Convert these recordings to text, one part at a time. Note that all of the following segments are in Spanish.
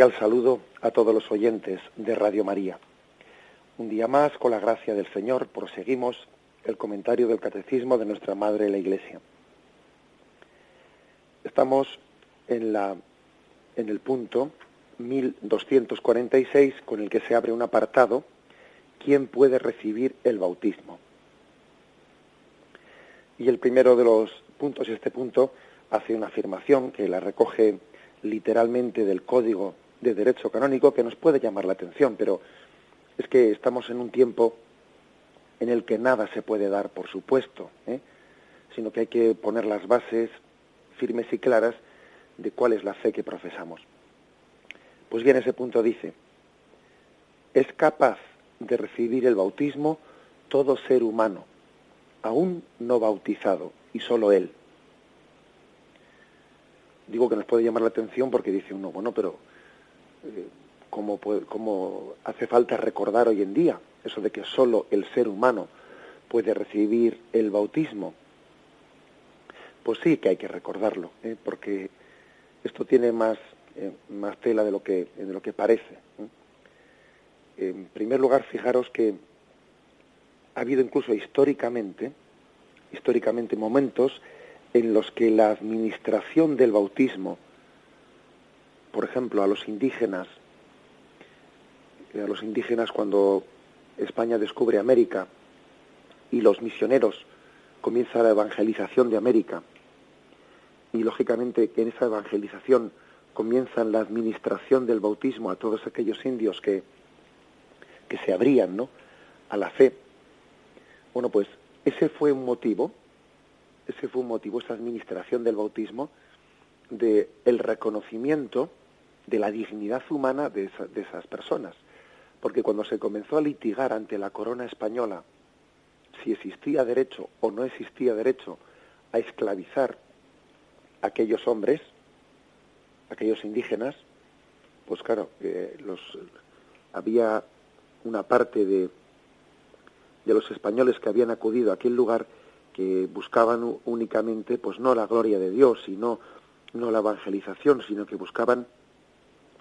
Cordial saludo a todos los oyentes de Radio María. Un día más, con la gracia del Señor, proseguimos el comentario del Catecismo de nuestra Madre la Iglesia. Estamos en, la, en el punto 1246 con el que se abre un apartado, ¿quién puede recibir el bautismo? Y el primero de los puntos, este punto, hace una afirmación que la recoge literalmente del Código de Derecho Canónico que nos puede llamar la atención, pero es que estamos en un tiempo en el que nada se puede dar por supuesto, ¿eh? sino que hay que poner las bases firmes y claras de cuál es la fe que profesamos. Pues bien, ese punto dice, es capaz de recibir el bautismo todo ser humano, aún no bautizado, y solo él digo que nos puede llamar la atención porque dice uno, bueno, pero eh, ¿cómo, hace falta recordar hoy en día eso de que solo el ser humano puede recibir el bautismo? Pues sí que hay que recordarlo, ¿eh? porque esto tiene más, eh, más tela de lo que, de lo que parece. En primer lugar, fijaros que ha habido incluso históricamente, históricamente momentos en los que la administración del bautismo, por ejemplo, a los indígenas, a los indígenas cuando España descubre América y los misioneros comienza la evangelización de América y lógicamente en esa evangelización comienza la administración del bautismo a todos aquellos indios que, que se abrían ¿no? a la fe. Bueno, pues ese fue un motivo ese fue un motivo, esa administración del bautismo, de el reconocimiento de la dignidad humana de, de esas personas. Porque cuando se comenzó a litigar ante la corona española si existía derecho o no existía derecho a esclavizar a aquellos hombres, aquellos indígenas, pues claro, los, había una parte de, de los españoles que habían acudido a aquel lugar que buscaban únicamente, pues no la gloria de Dios, sino no la evangelización, sino que buscaban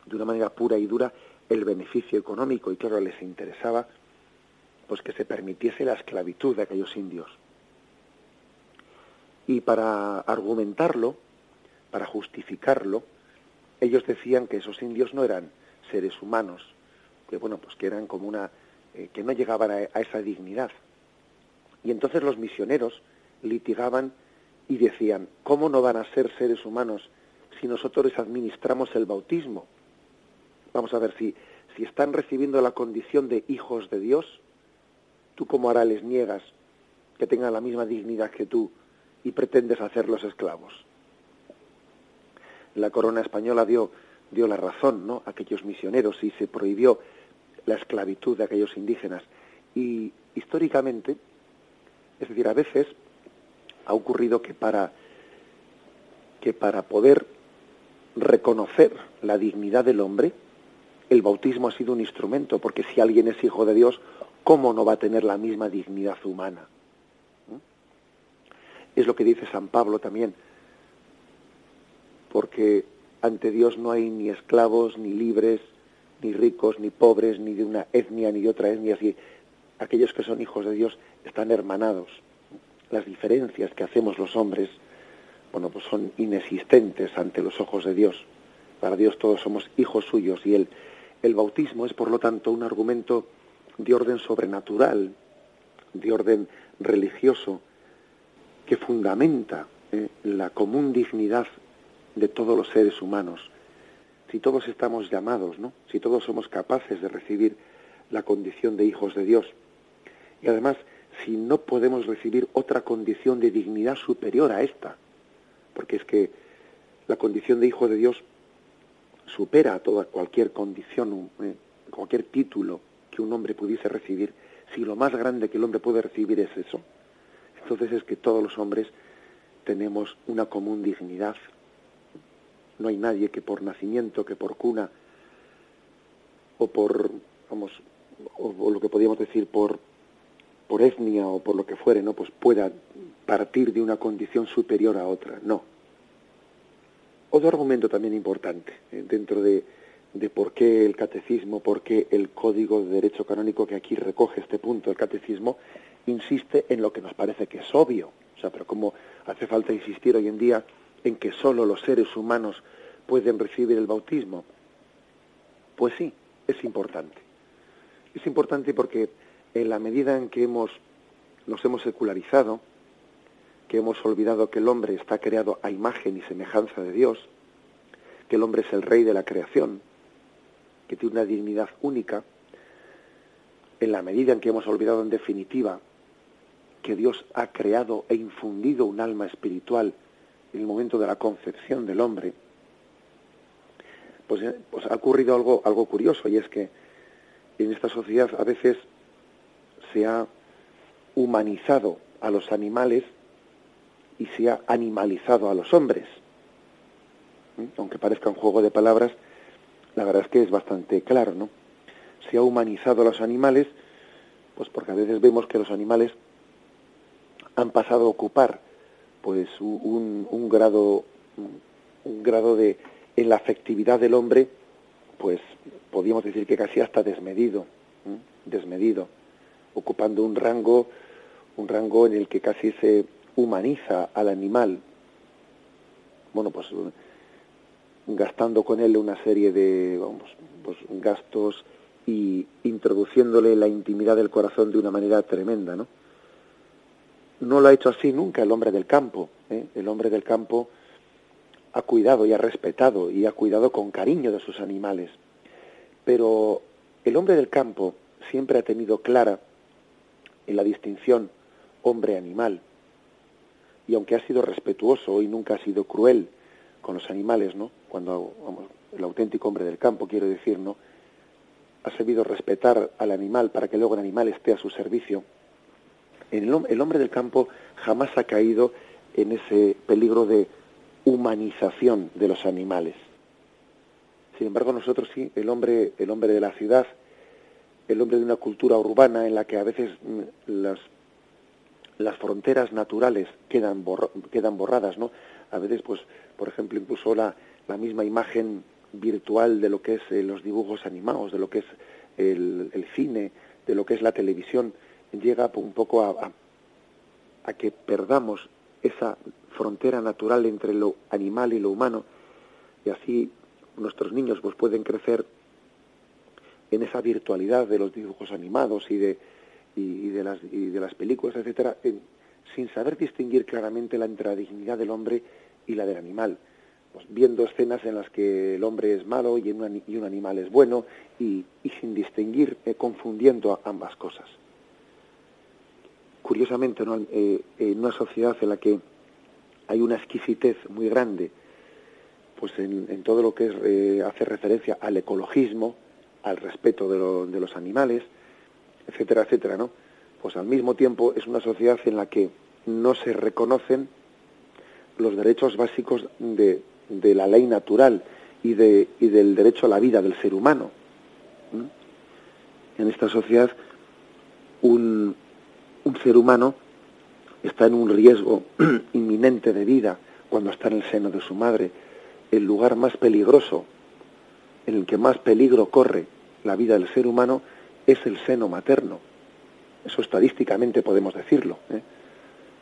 de una manera pura y dura el beneficio económico y claro les interesaba pues que se permitiese la esclavitud de aquellos indios. Y para argumentarlo, para justificarlo, ellos decían que esos indios no eran seres humanos, que bueno, pues que eran como una eh, que no llegaban a esa dignidad. Y entonces los misioneros litigaban y decían, ¿cómo no van a ser seres humanos si nosotros administramos el bautismo? Vamos a ver si, si están recibiendo la condición de hijos de Dios, tú como ahora les niegas que tengan la misma dignidad que tú y pretendes hacerlos esclavos. La corona española dio, dio la razón ¿no? a aquellos misioneros y se prohibió la esclavitud de aquellos indígenas. Y históricamente, es decir, a veces ha ocurrido que para que para poder reconocer la dignidad del hombre, el bautismo ha sido un instrumento, porque si alguien es hijo de Dios, ¿cómo no va a tener la misma dignidad humana? ¿Mm? Es lo que dice San Pablo también, porque ante Dios no hay ni esclavos, ni libres, ni ricos, ni pobres, ni de una etnia, ni de otra etnia, así aquellos que son hijos de Dios están hermanados. Las diferencias que hacemos los hombres, bueno, pues son inexistentes ante los ojos de Dios. Para Dios todos somos hijos suyos y el, el bautismo es, por lo tanto, un argumento de orden sobrenatural, de orden religioso, que fundamenta eh, la común dignidad de todos los seres humanos. si todos estamos llamados, ¿no? Si todos somos capaces de recibir la condición de hijos de Dios. Y además, si no podemos recibir otra condición de dignidad superior a esta, porque es que la condición de hijo de Dios supera toda cualquier condición, eh, cualquier título que un hombre pudiese recibir, si lo más grande que el hombre puede recibir es eso, entonces es que todos los hombres tenemos una común dignidad. No hay nadie que por nacimiento, que por cuna, o por, vamos, o, lo que podríamos decir por, por etnia o por lo que fuere, ¿no? Pues pueda partir de una condición superior a otra. No. Otro argumento también importante eh, dentro de, de por qué el catecismo, por qué el código de derecho canónico que aquí recoge este punto del catecismo, insiste en lo que nos parece que es obvio. O sea, pero como hace falta insistir hoy en día en que solo los seres humanos pueden recibir el bautismo. Pues sí, es importante. Es importante porque en la medida en que hemos nos hemos secularizado, que hemos olvidado que el hombre está creado a imagen y semejanza de Dios, que el hombre es el rey de la creación, que tiene una dignidad única, en la medida en que hemos olvidado en definitiva que Dios ha creado e infundido un alma espiritual en el momento de la concepción del hombre, pues, eh, pues ha ocurrido algo, algo curioso y es que en esta sociedad a veces se ha humanizado a los animales y se ha animalizado a los hombres. ¿Mm? Aunque parezca un juego de palabras, la verdad es que es bastante claro, ¿no? Se ha humanizado a los animales, pues porque a veces vemos que los animales han pasado a ocupar pues un, un grado un grado de en la afectividad del hombre pues podríamos decir que casi hasta desmedido desmedido ocupando un rango un rango en el que casi se humaniza al animal bueno pues gastando con él una serie de vamos, pues, gastos y introduciéndole la intimidad del corazón de una manera tremenda no no lo ha hecho así nunca el hombre del campo. ¿eh? El hombre del campo ha cuidado y ha respetado y ha cuidado con cariño de sus animales. Pero el hombre del campo siempre ha tenido clara en la distinción hombre-animal. Y aunque ha sido respetuoso y nunca ha sido cruel con los animales, ¿no? Cuando el auténtico hombre del campo, quiero decir, ¿no? Ha sabido respetar al animal para que luego el animal esté a su servicio el, hombre del campo jamás ha caído en ese peligro de humanización de los animales. Sin embargo, nosotros sí, el hombre, el hombre de la ciudad, el hombre de una cultura urbana en la que a veces mm, las, las fronteras naturales quedan, quedan borradas, ¿no? A veces, pues, por ejemplo, incluso la, la misma imagen virtual de lo que es eh, los dibujos animados, de lo que es el, el cine, de lo que es la televisión, llega un poco a, a, que perdamos esa frontera natural entre lo animal y lo humano y así nuestros niños pues pueden crecer en esa virtualidad de los dibujos animados y de y, de las y de las películas etcétera sin saber distinguir claramente la entre la dignidad del hombre y la del animal. Pues viendo escenas en las que el hombre es malo y, un, y un animal es bueno y, y sin distinguir eh, confundiendo ambas cosas. Curiosamente, eh, en una sociedad en la que hay una exquisitez muy grande, pues en, todo lo que es, eh, hace referencia al ecologismo, al respeto de, de, los animales, etcétera, etcétera, ¿no? Pues al mismo tiempo es una sociedad en la que no se reconocen los derechos básicos de, de la ley natural y, de, y del derecho a la vida del ser humano. En esta sociedad, un, un ser humano está en un riesgo inminente de vida cuando está en el seno de su madre. El lugar más peligroso, en el que más peligro corre la vida del ser humano, es el seno materno. Eso estadísticamente podemos decirlo, ¿eh?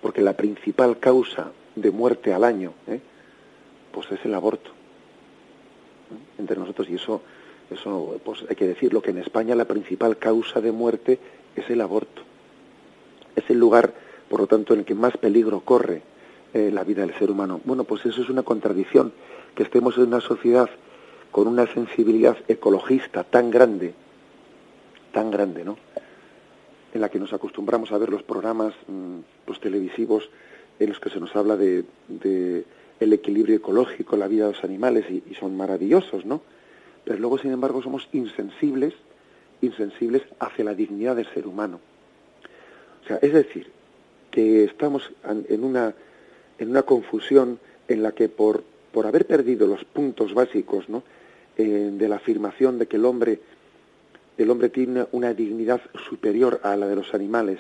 porque la principal causa de muerte al año, ¿eh? pues es el aborto. ¿eh? Entre nosotros, y eso, eso pues hay que decirlo, que en España la principal causa de muerte es el aborto es el lugar, por lo tanto, en el que más peligro corre la vida del ser humano. Bueno, pues eso es una contradicción, que estemos en una sociedad con una sensibilidad ecologista tan grande, tan grande, ¿no? En la que nos acostumbramos a ver los programas mm, los televisivos en los que se nos habla de, el equilibrio ecológico, la vida de los animales y, y, son maravillosos, ¿no? Pero luego, sin embargo, somos insensibles, insensibles hacia la dignidad del ser humano. O sea, es decir, que estamos en una, en una confusión en la que por, por haber perdido los puntos básicos ¿no? Eh, de la afirmación de que el hombre, el hombre tiene una dignidad superior a la de los animales,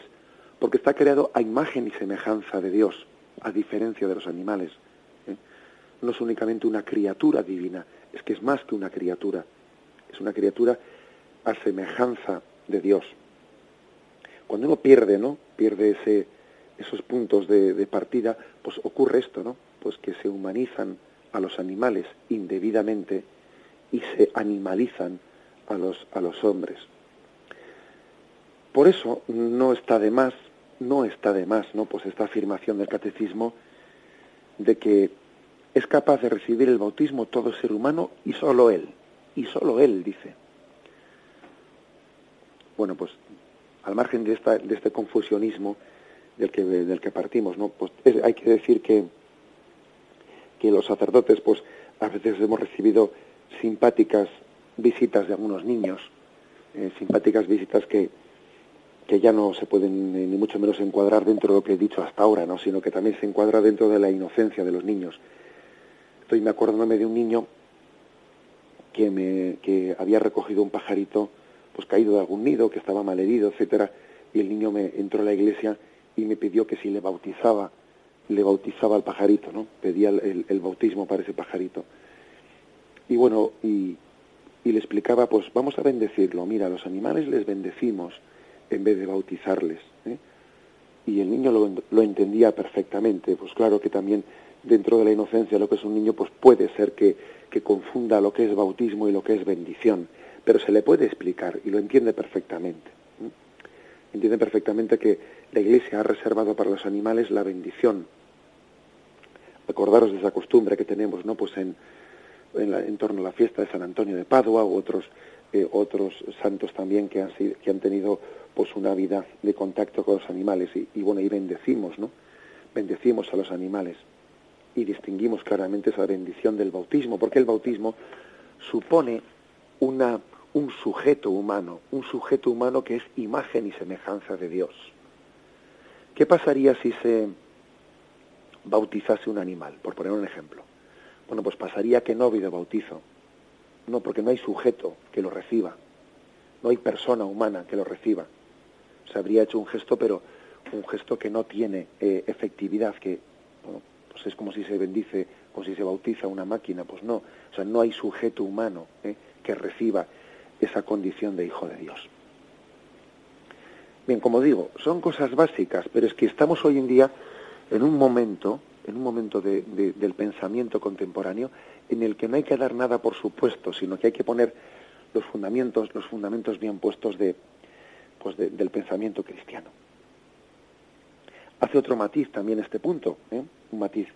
porque está creado a imagen y semejanza de Dios, a diferencia de los animales. ¿eh? No es únicamente una criatura divina, es que es más que una criatura, es una criatura a semejanza de Dios. Cuando uno pierde, ¿no? Pierde ese, esos puntos de, partida, pues ocurre esto, ¿no? Pues que se humanizan a los animales indebidamente y se animalizan a los, a los hombres. Por eso no está de más, no está de más, ¿no? Pues esta afirmación del catecismo de que es capaz de recibir el bautismo todo ser humano y solo él, y solo él, dice. Bueno, pues al margen de, esta, de este confusionismo, del que, del que partimos, ¿no? Pues hay que decir que, que los sacerdotes, pues a veces hemos recibido simpáticas visitas de algunos niños, eh, simpáticas visitas que, que ya no se pueden eh, ni mucho menos encuadrar dentro de lo que he dicho hasta ahora, ¿no? sino que también se encuadra dentro de la inocencia de los niños. Estoy me acordándome de un niño que, me, que había recogido un pajarito pues caído de algún nido, que estaba malherido, etcétera, y el niño me entró a la iglesia y me pidió que si le bautizaba, le bautizaba al pajarito, ¿no? Pedía el, bautismo para ese pajarito. Y bueno, y, le explicaba, pues vamos a bendecirlo, mira, los animales les bendecimos en vez de bautizarles. ¿eh? Y el niño lo, lo, entendía perfectamente, pues claro que también dentro de la inocencia lo que es un niño, pues puede ser que, que confunda lo que es bautismo y lo que es bendición, pero se le puede explicar y lo entiende perfectamente. ¿eh? Entiende perfectamente que la Iglesia ha reservado para los animales la bendición. Acordaros de esa costumbre que tenemos, ¿no? Pues en, en, torno a la fiesta de San Antonio de Padua u otros eh, otros santos también que han que han tenido pues una vida de contacto con los animales y, y bueno y bendecimos, ¿no? Bendecimos a los animales y distinguimos claramente esa bendición del bautismo, porque el bautismo supone una un sujeto humano, un sujeto humano que es imagen y semejanza de Dios. ¿Qué pasaría si se bautizase un animal, por poner un ejemplo? Bueno, pues pasaría que no ha bautizo. No, porque no hay sujeto que lo reciba. No hay persona humana que lo reciba. Se habría hecho un gesto, pero un gesto que no tiene eh, efectividad, que pues es como si se bendice, como si se bautiza una máquina. Pues no, o sea, no hay sujeto humano eh, que reciba esa condición de hijo de Dios. Bien, como digo, son cosas básicas, pero es que estamos hoy en día en un momento, en un momento del pensamiento contemporáneo, en el que no hay que dar nada por supuesto, sino que hay que poner los fundamentos, los fundamentos bien puestos de, pues del pensamiento cristiano. Hace otro matiz también este punto, ¿eh? un matiz.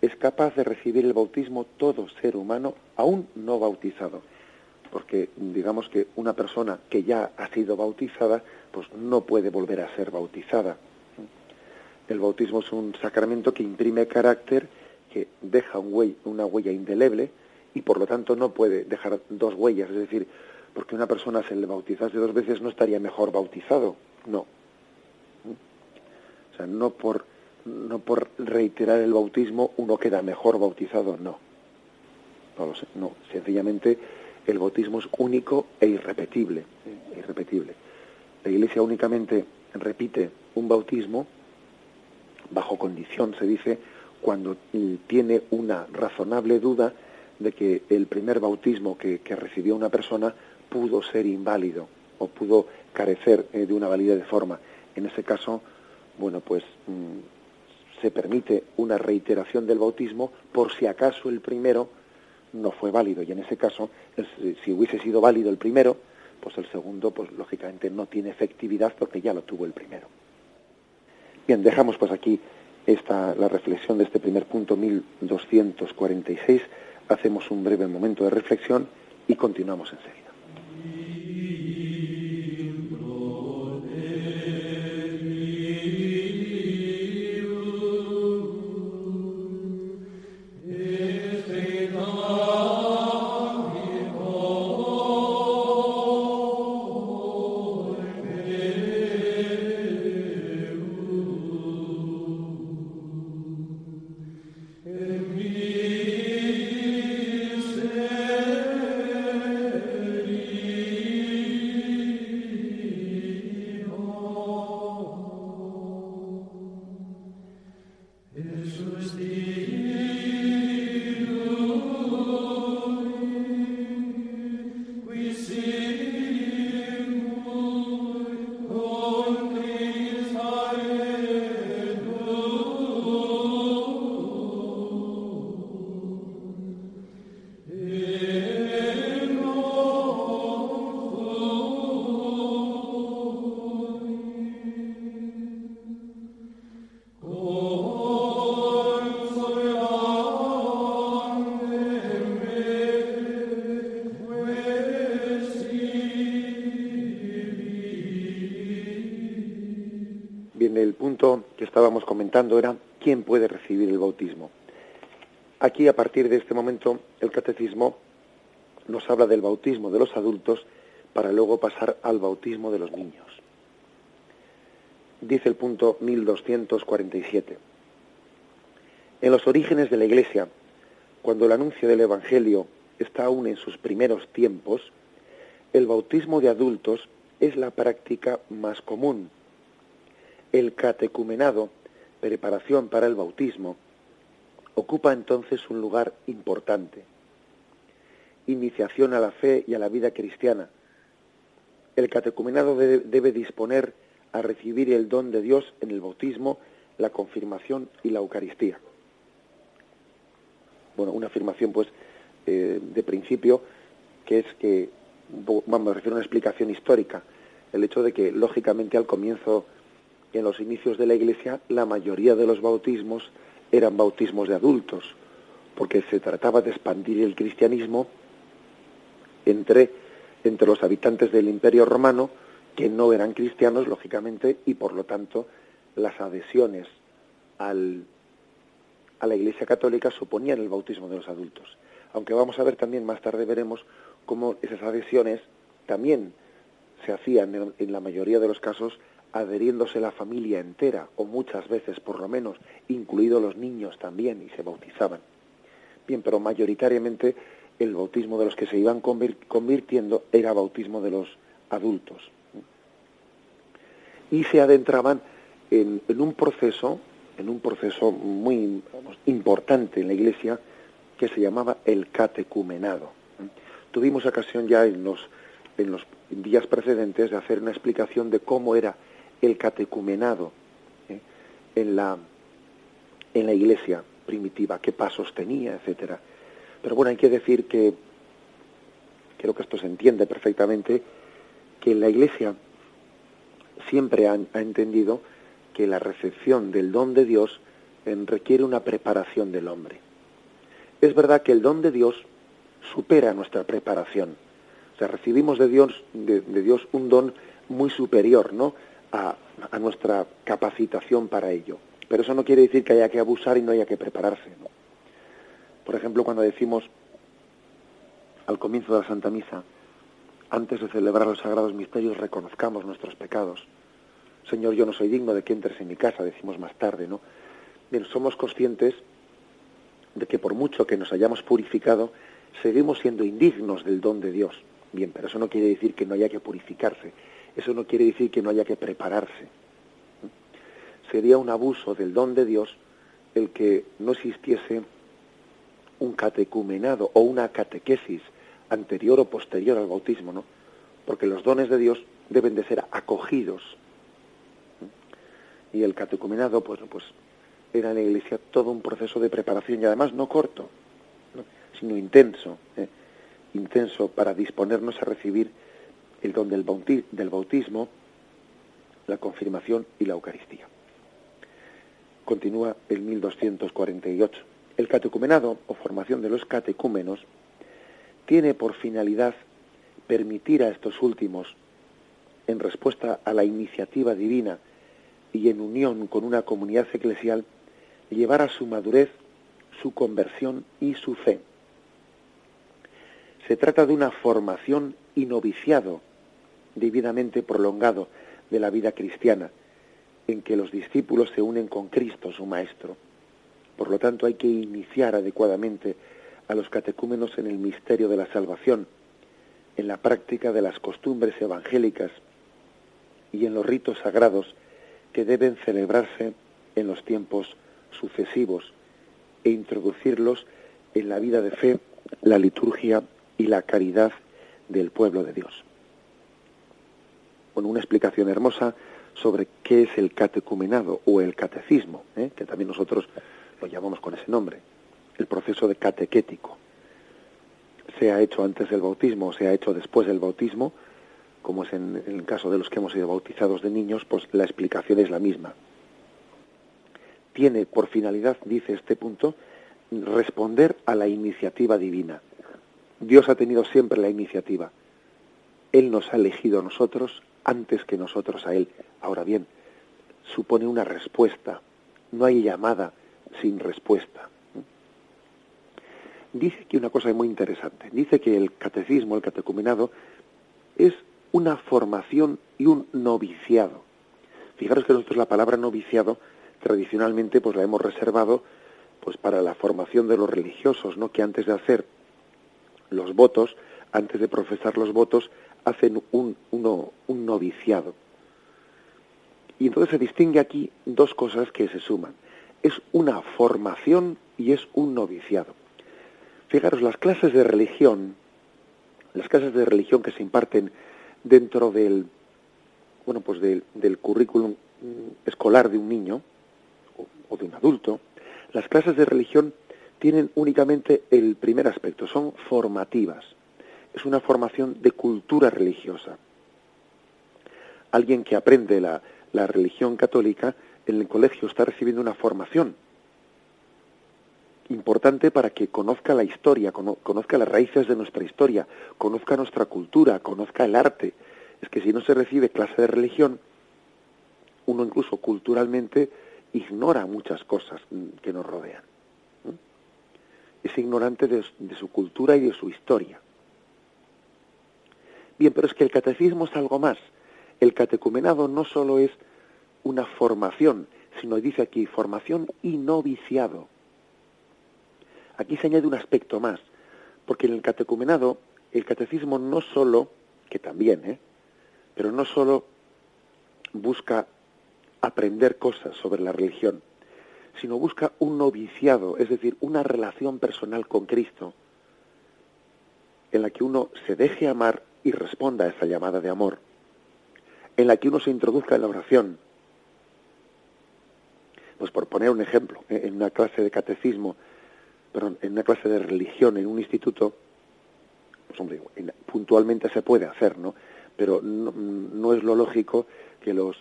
Es capaz de recibir el bautismo todo ser humano, aún no bautizado porque digamos que una persona que ya ha sido bautizada, pues no puede volver a ser bautizada. El bautismo es un sacramento que imprime carácter, que deja una huella indeleble y por lo tanto no puede dejar dos huellas, es decir, porque una persona se le bautizase dos veces no estaría mejor bautizado, no. O sea, no por, no por reiterar el bautismo uno queda mejor bautizado, no. No lo sé, no, sencillamente el bautismo es único e irrepetible, ¿eh? irrepetible. La Iglesia únicamente repite un bautismo bajo condición, se dice, cuando tiene una razonable duda de que el primer bautismo que, recibió una persona pudo ser inválido o pudo carecer eh, de una validez de forma. En ese caso, bueno, pues mm, se permite una reiteración del bautismo por si acaso el primero no fue válido y en ese caso si hubiese sido válido el primero pues el segundo pues lógicamente no tiene efectividad porque ya lo tuvo el primero bien dejamos pues aquí esta la reflexión de este primer punto 1246 hacemos un breve momento de reflexión y continuamos Deus. Era quién puede recibir el bautismo. Aquí, a partir de este momento, el catecismo nos habla del bautismo de los adultos para luego pasar al bautismo de los niños. Dice el punto 1247. En los orígenes de la Iglesia, cuando el anuncio del Evangelio está aún en sus primeros tiempos, el bautismo de adultos es la práctica más común. El catecumenado preparación para el bautismo, ocupa entonces un lugar importante. Iniciación a la fe y a la vida cristiana. El catecumenado debe, disponer a recibir el don de Dios en el bautismo, la confirmación y la Eucaristía. Bueno, una afirmación pues eh, de principio que es que, vamos, me refiero a una explicación histórica, el hecho de que lógicamente al comienzo en los inicios de la Iglesia la mayoría de los bautismos eran bautismos de adultos, porque se trataba de expandir el cristianismo entre, entre los habitantes del Imperio Romano, que no eran cristianos, lógicamente, y por lo tanto las adhesiones al, a la Iglesia Católica suponían el bautismo de los adultos. Aunque vamos a ver también, más tarde veremos cómo esas adhesiones también se hacían en la mayoría de los casos adheriéndose la familia entera, o muchas veces por lo menos, incluidos los niños también, y se bautizaban. Bien, pero mayoritariamente el bautismo de los que se iban convirtiendo era bautismo de los adultos. Y se adentraban en, un proceso, en un proceso muy importante en la Iglesia, que se llamaba el catecumenado. Tuvimos ocasión ya en los, en los días precedentes de hacer una explicación de cómo era el catecumenado ¿eh? en, la, en la iglesia primitiva, qué pasos tenía, etcétera. Pero bueno, hay que decir que creo que esto se entiende perfectamente, que la iglesia siempre ha, entendido que la recepción del don de Dios requiere una preparación del hombre. Es verdad que el don de Dios supera nuestra preparación. O sea, recibimos de Dios, de Dios un don muy superior, ¿no? A, nuestra capacitación para ello. Pero eso no quiere decir que haya que abusar y no haya que prepararse. Por ejemplo, cuando decimos al comienzo de la Santa Misa, antes de celebrar los sagrados misterios, reconozcamos nuestros pecados. Señor, yo no soy digno de que entres en mi casa, decimos más tarde, ¿no? Bien, somos conscientes de que por mucho que nos hayamos purificado, seguimos siendo indignos del don de Dios. Bien, pero eso no quiere decir que no haya que purificarse, eso no quiere decir que no haya que prepararse. Sería un abuso del don de Dios el que no existiese un catecumenado o una catequesis anterior o posterior al bautismo, ¿no? Porque los dones de Dios deben de ser acogidos. Y el catecumenado, pues, pues era en la Iglesia todo un proceso de preparación y además no corto, sino intenso, ¿eh? intenso para disponernos a recibir el don del bautismo, la confirmación y la Eucaristía. Continúa el 1248. El catecumenado o formación de los catecúmenos tiene por finalidad permitir a estos últimos, en respuesta a la iniciativa divina y en unión con una comunidad eclesial, llevar a su madurez su conversión y su fe. Se trata de una formación y noviciado debidamente prolongado de la vida cristiana, en que los discípulos se unen con Cristo, su Maestro. Por lo tanto, hay que iniciar adecuadamente a los catecúmenos en el misterio de la salvación, en la práctica de las costumbres evangélicas y en los ritos sagrados que deben celebrarse en los tiempos sucesivos e introducirlos en la vida de fe, la liturgia y la caridad del pueblo de Dios. Con una explicación hermosa sobre qué es el catecumenado o el catecismo, ¿eh? que también nosotros lo llamamos con ese nombre, el proceso de catequético. Se ha hecho antes del bautismo o se ha hecho después del bautismo, como es en, en el caso de los que hemos sido bautizados de niños, pues la explicación es la misma. Tiene por finalidad, dice este punto, responder a la iniciativa divina. Dios ha tenido siempre la iniciativa. Él nos ha elegido a nosotros antes que nosotros a Él. Ahora bien, supone una respuesta. No hay llamada sin respuesta. Dice que una cosa muy interesante. Dice que el catecismo, el catecumenado, es una formación y un noviciado. Fijaros que nosotros la palabra noviciado tradicionalmente pues la hemos reservado pues para la formación de los religiosos, ¿no? Que antes de hacer los votos, antes de profesar los votos, hacen un, un noviciado. Y entonces se distingue aquí dos cosas que se suman. Es una formación y es un noviciado. Fijaros, las clases de religión, las clases de religión que se imparten dentro del, bueno, pues del, del currículum escolar de un niño o de un adulto, las clases de religión tienen únicamente el primer aspecto, son formativas. Es una formación de cultura religiosa. Alguien que aprende la, la religión católica en el colegio está recibiendo una formación importante para que conozca la historia, conozca las raíces de nuestra historia, conozca nuestra cultura, conozca el arte. Es que si no se recibe clase de religión, uno incluso culturalmente ignora muchas cosas que nos rodean. Es ignorante de, de su cultura y de su historia. Bien, pero es que el catecismo es algo más. El catecumenado no solo es una formación, sino dice aquí formación y noviciado. Aquí se añade un aspecto más, porque en el catecumenado el catecismo no solo, que también, ¿eh? pero no solo busca aprender cosas sobre la religión, sino busca un noviciado, es decir, una relación personal con Cristo, en la que uno se deje amar y responda a esa llamada de amor, en la que uno se introduzca en la oración. Pues por poner un ejemplo, ¿eh? en una clase de catecismo, perdón, en una clase de religión en un instituto, pues hombre, puntualmente se puede hacer, ¿no? Pero no, no es lo lógico que los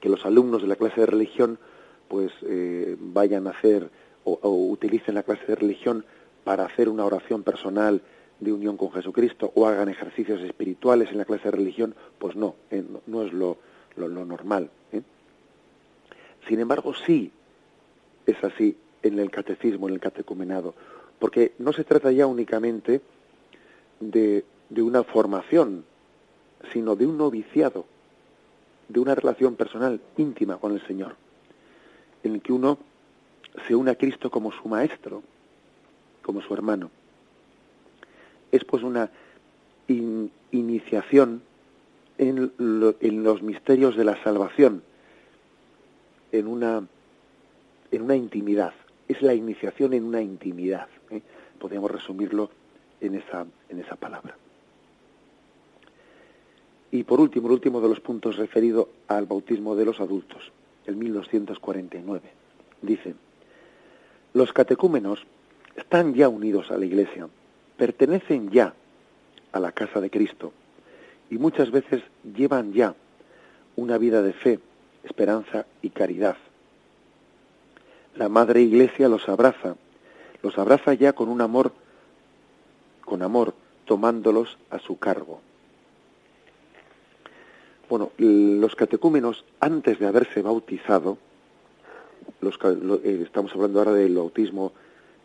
que los alumnos de la clase de religión pues eh, vayan a hacer o, o, utilicen la clase de religión para hacer una oración personal de unión con Jesucristo o hagan ejercicios espirituales en la clase de religión, pues no, eh, no, es lo, lo, lo normal. ¿eh? Sin embargo, sí es así en el catecismo, en el catecumenado, porque no se trata ya únicamente de, de una formación, sino de un noviciado, de una relación personal íntima con el Señor, en el que uno se une a Cristo como su maestro, como su hermano. Es pues una in, iniciación en, lo, en, los misterios de la salvación, en una, en una intimidad. Es la iniciación en una intimidad. ¿eh? Podríamos resumirlo en esa, en esa palabra. Y por último, el último de los puntos referido al bautismo de los adultos, el 1249. Dice, los catecúmenos están ya unidos a la Iglesia, pertenecen ya a la casa de Cristo y muchas veces llevan ya una vida de fe, esperanza y caridad. La Madre Iglesia los abraza, los abraza ya con un amor con amor, tomándolos a su cargo. Bueno, los catecúmenos, antes de haberse bautizado, los, eh, estamos hablando ahora del bautismo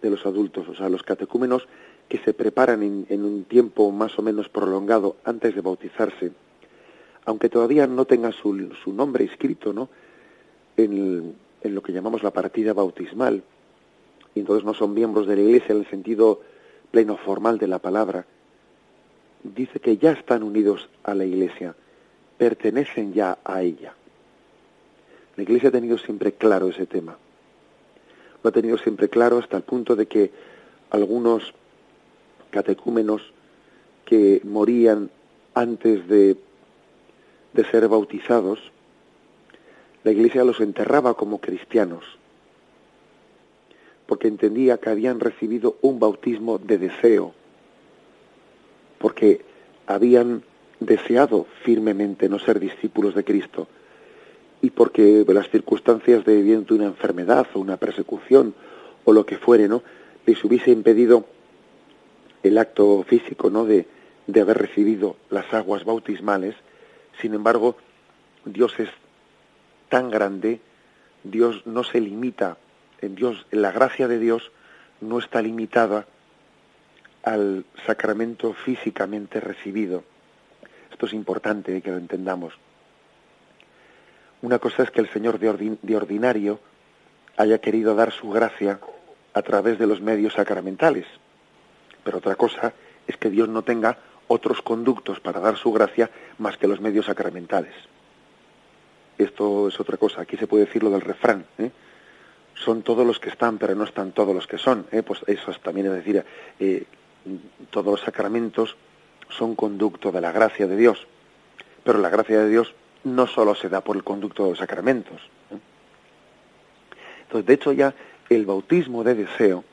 de los adultos, o sea, los catecúmenos que se preparan en, un tiempo más o menos prolongado antes de bautizarse, aunque todavía no tenga su, su nombre escrito, ¿no? En, en, lo que llamamos la partida bautismal, y entonces no son miembros de la Iglesia en el sentido pleno formal de la palabra, dice que ya están unidos a la Iglesia, pertenecen ya a ella. La Iglesia ha tenido siempre claro ese tema. Lo ha tenido siempre claro hasta el punto de que algunos catecúmenos que morían antes de, de ser bautizados, la Iglesia los enterraba como cristianos, porque entendía que habían recibido un bautismo de deseo, porque habían deseado firmemente no ser discípulos de Cristo y porque las circunstancias de bien una enfermedad o una persecución o lo que fuere, ¿no? les hubiese impedido el acto físico, ¿no? de, de haber recibido las aguas bautismales. Sin embargo, Dios es tan grande, Dios no se limita, en Dios, la gracia de Dios no está limitada al sacramento físicamente recibido. Esto es importante que lo entendamos. Una cosa es que el Señor de, ordinario haya querido dar su gracia a través de los medios sacramentales, pero otra cosa es que Dios no tenga otros conductos para dar su gracia más que los medios sacramentales. Esto es otra cosa. Aquí se puede decir lo del refrán. ¿eh? Son todos los que están, pero no están todos los que son. ¿eh? Pues eso es, también es decir, eh, todos los sacramentos son conducto de la gracia de Dios. Pero la gracia de Dios no solo se da por el conducto de los sacramentos. Entonces, de hecho, ya el bautismo de deseo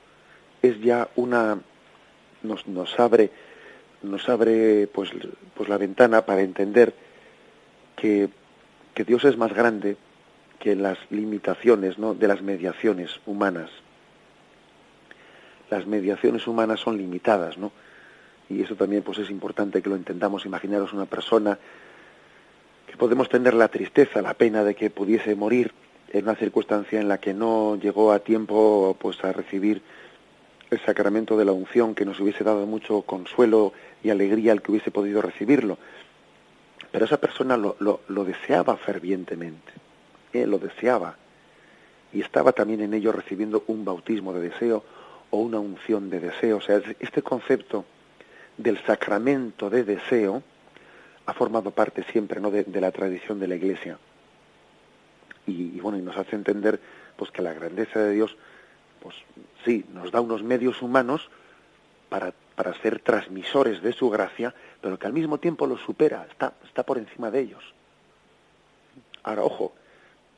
es ya una nos, nos abre nos abre pues, pues la ventana para entender que, que Dios es más grande que las limitaciones ¿no? de las mediaciones humanas. Las mediaciones humanas son limitadas, ¿no? Y eso también pues es importante que lo entendamos. Imaginaros una persona que podemos tener la tristeza, la pena de que pudiese morir en una circunstancia en la que no llegó a tiempo pues a recibir el sacramento de la unción que nos hubiese dado mucho consuelo y alegría al que hubiese podido recibirlo. Pero esa persona lo, lo, deseaba fervientemente, ¿eh? lo deseaba. Y estaba también en ello recibiendo un bautismo de deseo o una unción de deseo. O sea, este concepto del sacramento de deseo ha formado parte siempre ¿no? de, la tradición de la Iglesia. Y, bueno, y nos hace entender pues que la grandeza de Dios, pues sí, nos da unos medios humanos para, para ser transmisores de su gracia, pero que al mismo tiempo los supera, está, está por encima de ellos. Ahora, ojo,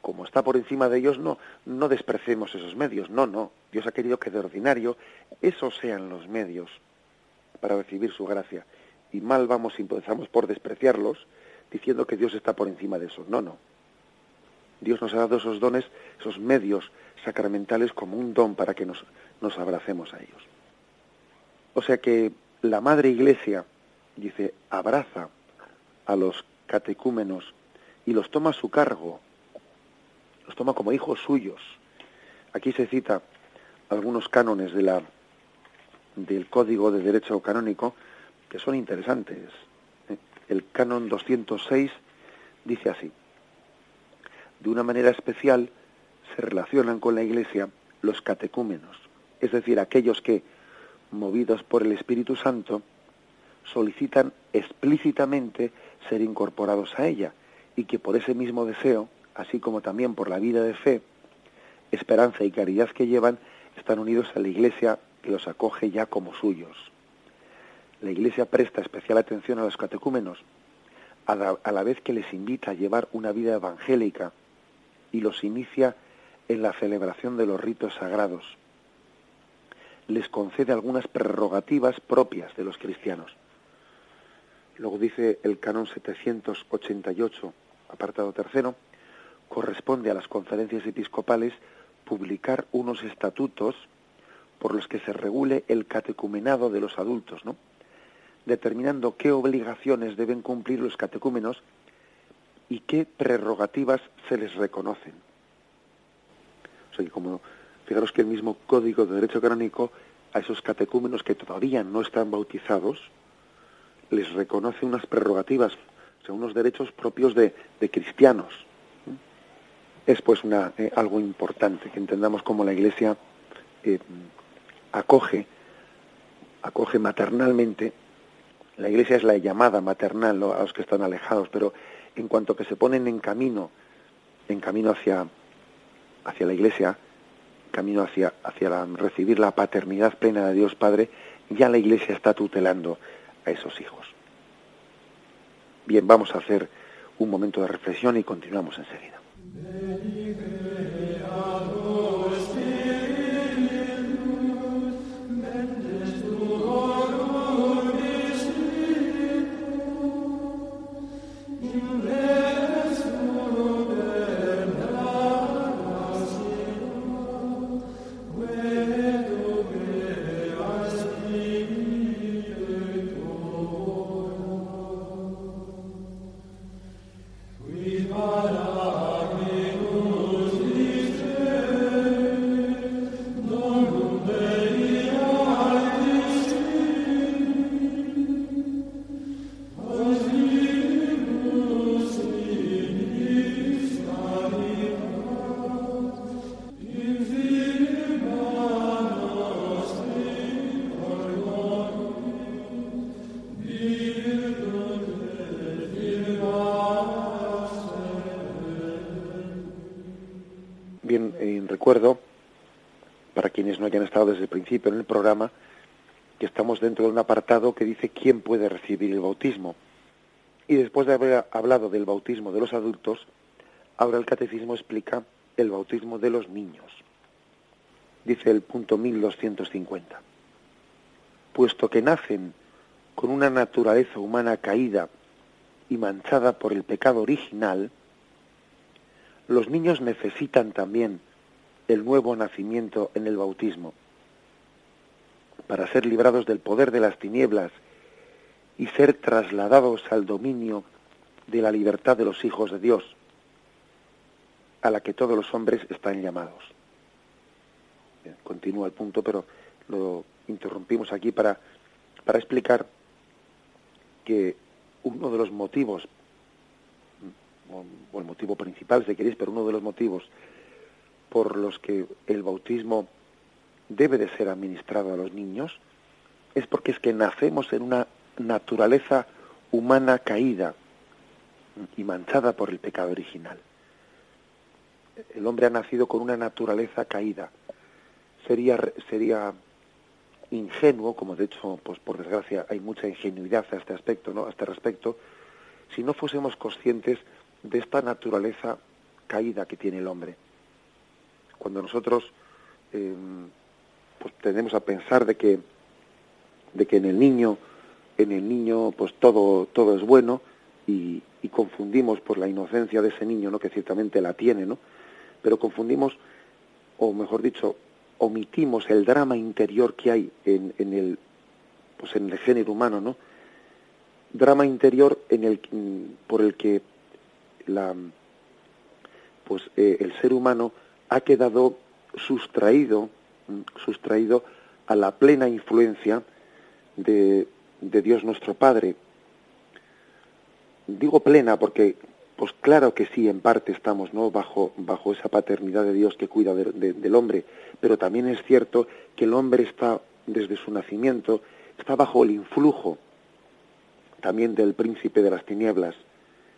como está por encima de ellos, no, no despreciemos esos medios, no, no. Dios ha querido que de ordinario esos sean los medios para recibir su gracia. Y mal vamos si empezamos por despreciarlos, diciendo que Dios está por encima de eso. No, no. Dios nos ha dado esos dones, esos medios sacramentales como un don para que nos, nos abracemos a ellos. O sea que la Madre Iglesia, dice, abraza a los catecúmenos y los toma a su cargo, los toma como hijos suyos. Aquí se cita algunos cánones de la del Código de Derecho Canónico que son interesantes. El canon 206 dice así, de una manera especial se relacionan con la Iglesia los catecúmenos, es decir, aquellos que, movidos por el Espíritu Santo, solicitan explícitamente ser incorporados a ella y que por ese mismo deseo, así como también por la vida de fe, esperanza y caridad que llevan, están unidos a la Iglesia que los acoge ya como suyos. La Iglesia presta especial atención a los catecúmenos, a la, vez que les invita a llevar una vida evangélica y los inicia en la celebración de los ritos sagrados. Les concede algunas prerrogativas propias de los cristianos. Luego dice el canon 788, apartado tercero, corresponde a las conferencias episcopales publicar unos estatutos por los que se regule el catecumenado de los adultos, ¿no? determinando qué obligaciones deben cumplir los catecúmenos y qué prerrogativas se les reconocen. O sea, como fijaros que el mismo Código de Derecho Canónico a esos catecúmenos que todavía no están bautizados les reconoce unas prerrogativas, o sea, unos derechos propios de, cristianos. Es pues una, eh, algo importante que entendamos cómo la Iglesia eh, acoge, acoge maternalmente la iglesia es la llamada maternal a los que están alejados, pero en cuanto que se ponen en camino, en camino hacia, hacia la iglesia, camino hacia, hacia recibir la paternidad plena de Dios Padre, ya la iglesia está tutelando a esos hijos. Bien, vamos a hacer un momento de reflexión y continuamos enseguida. Recuerdo, para quienes no hayan estado desde el principio en el programa, que estamos dentro de un apartado que dice quién puede recibir el bautismo. Y después de haber hablado del bautismo de los adultos, ahora el catecismo explica el bautismo de los niños. Dice el punto 1250. Puesto que nacen con una naturaleza humana caída y manchada por el pecado original, los niños necesitan también el nuevo nacimiento en el bautismo, para ser librados del poder de las tinieblas y ser trasladados al dominio de la libertad de los hijos de Dios, a la que todos los hombres están llamados. continúa el punto, pero lo interrumpimos aquí para, para explicar que uno de los motivos, o el motivo principal, si queréis, pero uno de los motivos por los que el bautismo debe de ser administrado a los niños es porque es que nacemos en una naturaleza humana caída y manchada por el pecado original. El hombre ha nacido con una naturaleza caída. Sería, sería ingenuo, como de hecho, pues por desgracia hay mucha ingenuidad a este aspecto, ¿no? A este respecto, si no fuésemos conscientes de esta naturaleza caída que tiene el hombre cuando nosotros eh, pues tendemos a pensar de que de que en el niño en el niño pues todo todo es bueno y, confundimos por la inocencia de ese niño no que ciertamente la tiene no pero confundimos o mejor dicho omitimos el drama interior que hay en, en el pues en el género humano no drama interior en el por el que la pues eh, el ser humano ha quedado sustraído, sustraído a la plena influencia de, Dios nuestro Padre. Digo plena porque, pues claro que sí, en parte estamos ¿no? bajo, bajo esa paternidad de Dios que cuida del hombre, pero también es cierto que el hombre está, desde su nacimiento, está bajo el influjo también del príncipe de las tinieblas,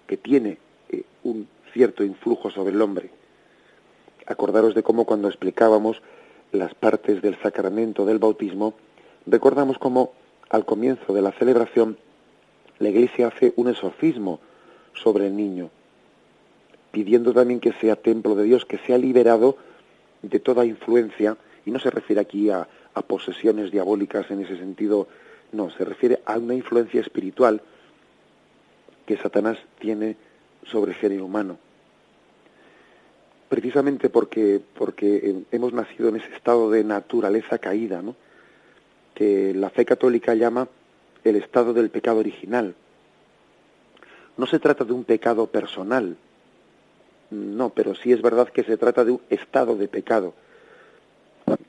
que tiene eh, un cierto influjo sobre el hombre acordaros de cómo cuando explicábamos las partes del sacramento del bautismo, recordamos cómo al comienzo de la celebración la Iglesia hace un exorcismo sobre el niño, pidiendo también que sea templo de Dios, que sea liberado de toda influencia, y no se refiere aquí a, a posesiones diabólicas en ese sentido, no, se refiere a una influencia espiritual que Satanás tiene sobre el género humano precisamente porque, porque hemos nacido en ese estado de naturaleza caída, ¿no? que la fe católica llama el estado del pecado original. No se trata de un pecado personal, no, pero sí es verdad que se trata de un estado de pecado.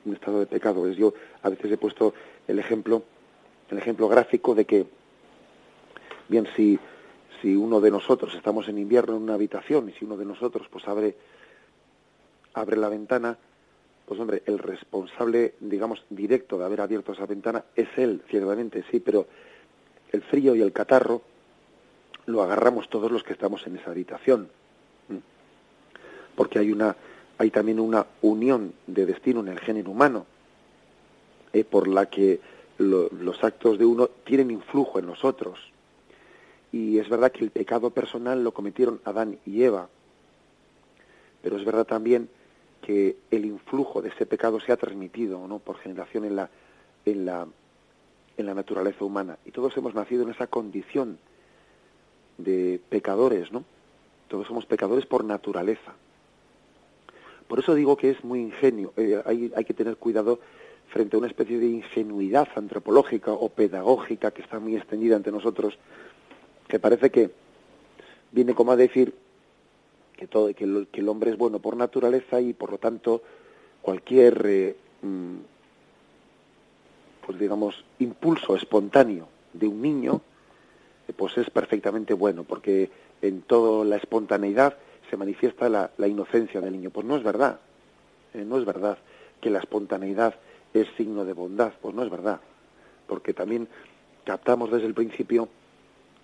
Un estado de pecado. Yo a veces he puesto el ejemplo, el ejemplo gráfico de que, bien, si, si uno de nosotros estamos en invierno en una habitación y si uno de nosotros pues abre, abre la ventana, pues hombre, el responsable, digamos, directo de haber abierto esa ventana es él, ciertamente, sí, pero el frío y el catarro lo agarramos todos los que estamos en esa habitación. Porque hay una hay también una unión de destino en el género humano, eh, por la que los actos de uno tienen influjo en los otros. Y es verdad que el pecado personal lo cometieron Adán y Eva, pero es verdad también que el influjo de ese pecado se ha transmitido ¿no? por generación en la, en, la, en la naturaleza humana. Y todos hemos nacido en esa condición de pecadores, ¿no? Todos somos pecadores por naturaleza. Por eso digo que es muy ingenio, eh, hay, hay que tener cuidado frente a una especie de ingenuidad antropológica o pedagógica que está muy extendida entre nosotros, que parece que viene como a decir que, todo, que, el, hombre es bueno por naturaleza y por lo tanto cualquier, eh, mm, pues digamos, impulso espontáneo de un niño, eh, pues es perfectamente bueno, porque en toda la espontaneidad se manifiesta la, inocencia del niño. Pues no es verdad, eh, no es verdad que la espontaneidad es signo de bondad, pues no es verdad, porque también captamos desde el principio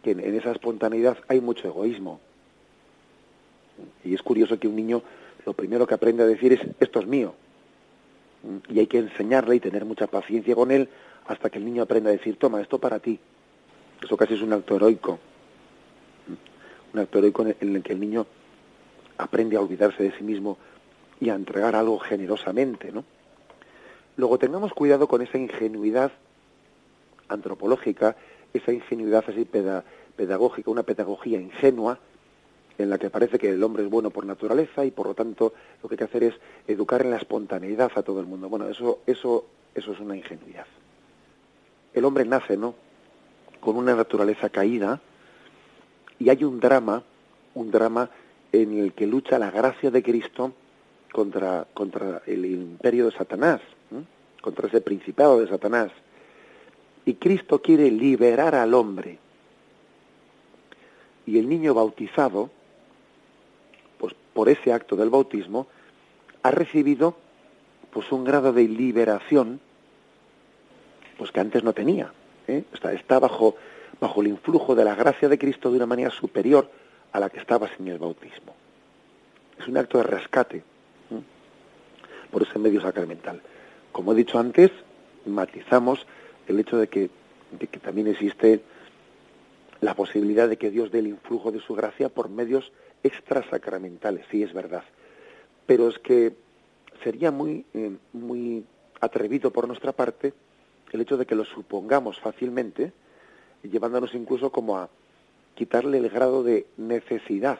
que en esa espontaneidad hay mucho egoísmo, y es curioso que un niño lo primero que aprende a decir es esto es mío. Y hay que enseñarle y tener mucha paciencia con él hasta que el niño aprenda a decir, toma, esto para ti. Eso casi es un acto heroico. Un acto heroico en el que el niño aprende a olvidarse de sí mismo y a entregar algo generosamente, ¿no? Luego tengamos cuidado con esa ingenuidad antropológica, esa ingenuidad así pedagógica, una pedagogía ingenua, en la que parece que el hombre es bueno por naturaleza y por lo tanto lo que hay que hacer es educar en la espontaneidad a todo el mundo. Bueno, eso, eso, eso es una ingenuidad. El hombre nace, ¿no? Con una naturaleza caída y hay un drama, un drama en el que lucha la gracia de Cristo contra, contra el imperio de Satanás, contra ese principado de Satanás. Y Cristo quiere liberar al hombre. Y el niño bautizado, por ese acto del bautismo, ha recibido pues un grado de liberación pues que antes no tenía. ¿eh? Está, está bajo, bajo el influjo de la gracia de Cristo de una manera superior a la que estaba sin el bautismo. Es un acto de rescate ¿eh? por ese medio sacramental. Como he dicho antes, matizamos el hecho de que, de que también existe la posibilidad de que Dios dé el influjo de su gracia por medios extrasacramentales, sí es verdad. Pero es que sería muy, eh, muy atrevido por nuestra parte el hecho de que lo supongamos fácilmente, llevándonos incluso como a quitarle el grado de necesidad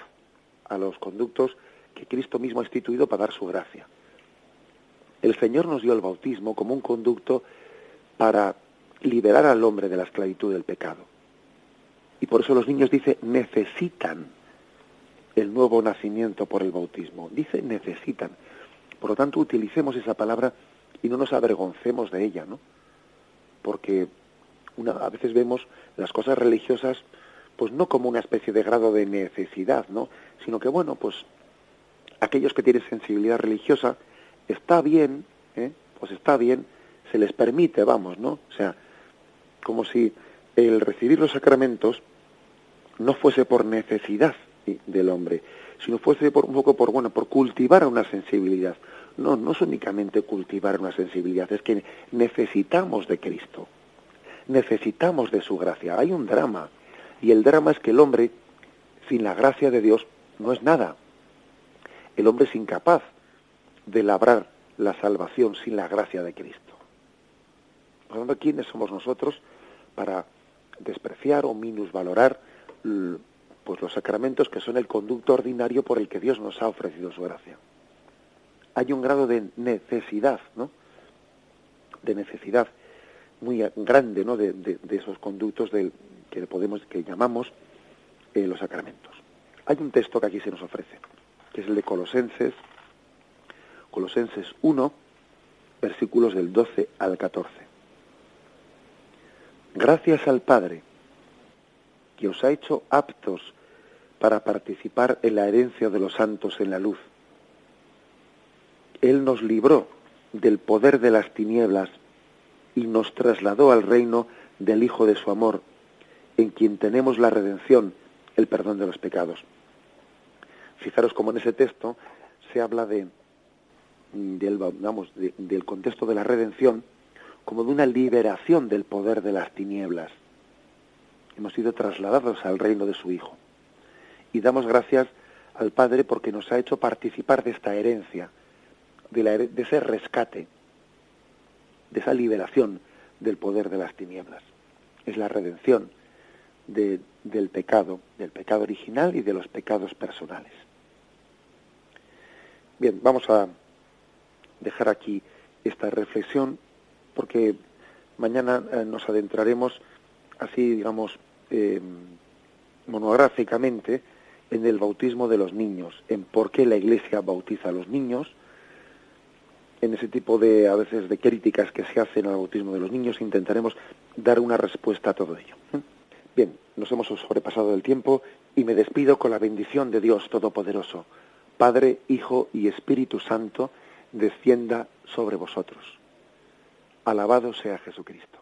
a los conductos que Cristo mismo ha instituido para dar su gracia. El Señor nos dio el bautismo como un conducto para liberar al hombre de la esclavitud del pecado. Y por eso los niños, dice, necesitan el nuevo nacimiento por el bautismo. Dice necesitan. Por lo tanto, utilicemos esa palabra y no nos avergoncemos de ella, ¿no? Porque una, a veces vemos las cosas religiosas pues no como una especie de grado de necesidad, ¿no? Sino que, bueno, pues aquellos que tienen sensibilidad religiosa, está bien, ¿eh? pues está bien, se les permite, vamos, ¿no? O sea, como si el recibir los sacramentos no fuese por necesidad, del hombre, sino fuese por, un poco por, bueno, por cultivar una sensibilidad. No, no es únicamente cultivar una sensibilidad, es que necesitamos de Cristo, necesitamos de su gracia. Hay un drama, y el drama es que el hombre, sin la gracia de Dios, no es nada. El hombre es incapaz de labrar la salvación sin la gracia de Cristo. Por ¿quiénes somos nosotros para despreciar o minusvalorar pues los sacramentos que son el conducto ordinario por el que Dios nos ha ofrecido su gracia. hay un grado de necesidad, ¿no? De necesidad muy grande, ¿no? De, esos conductos del, que podemos, que llamamos eh, los sacramentos. Hay un texto que aquí se nos ofrece, que es el de Colosenses, Colosenses 1, versículos del 12 al 14. Gracias al Padre, que os ha hecho aptos para participar en la herencia de los santos en la luz. Él nos libró del poder de las tinieblas y nos trasladó al reino del Hijo de su amor, en quien tenemos la redención, el perdón de los pecados. Fijaros como en ese texto se habla de, vamos, del contexto de la redención como de una liberación del poder de las tinieblas. Hemos sido trasladados al reino de su Hijo y damos gracias al Padre porque nos ha hecho participar de esta herencia, de, ese rescate, de esa liberación del poder de las tinieblas. Es la redención del pecado, del pecado original y de los pecados personales. Bien, vamos a dejar aquí esta reflexión porque mañana eh, nos adentraremos así, digamos, eh, monográficamente en el bautismo de los niños, en por qué la Iglesia bautiza a los niños, en ese tipo de a veces de críticas que se hacen al bautismo de los niños, intentaremos dar una respuesta a todo ello. ¿eh? Bien, nos hemos sobrepasado el tiempo y me despido con la bendición de Dios Todopoderoso. Padre, Hijo y Espíritu Santo, descienda sobre vosotros. Alabado sea Jesucristo.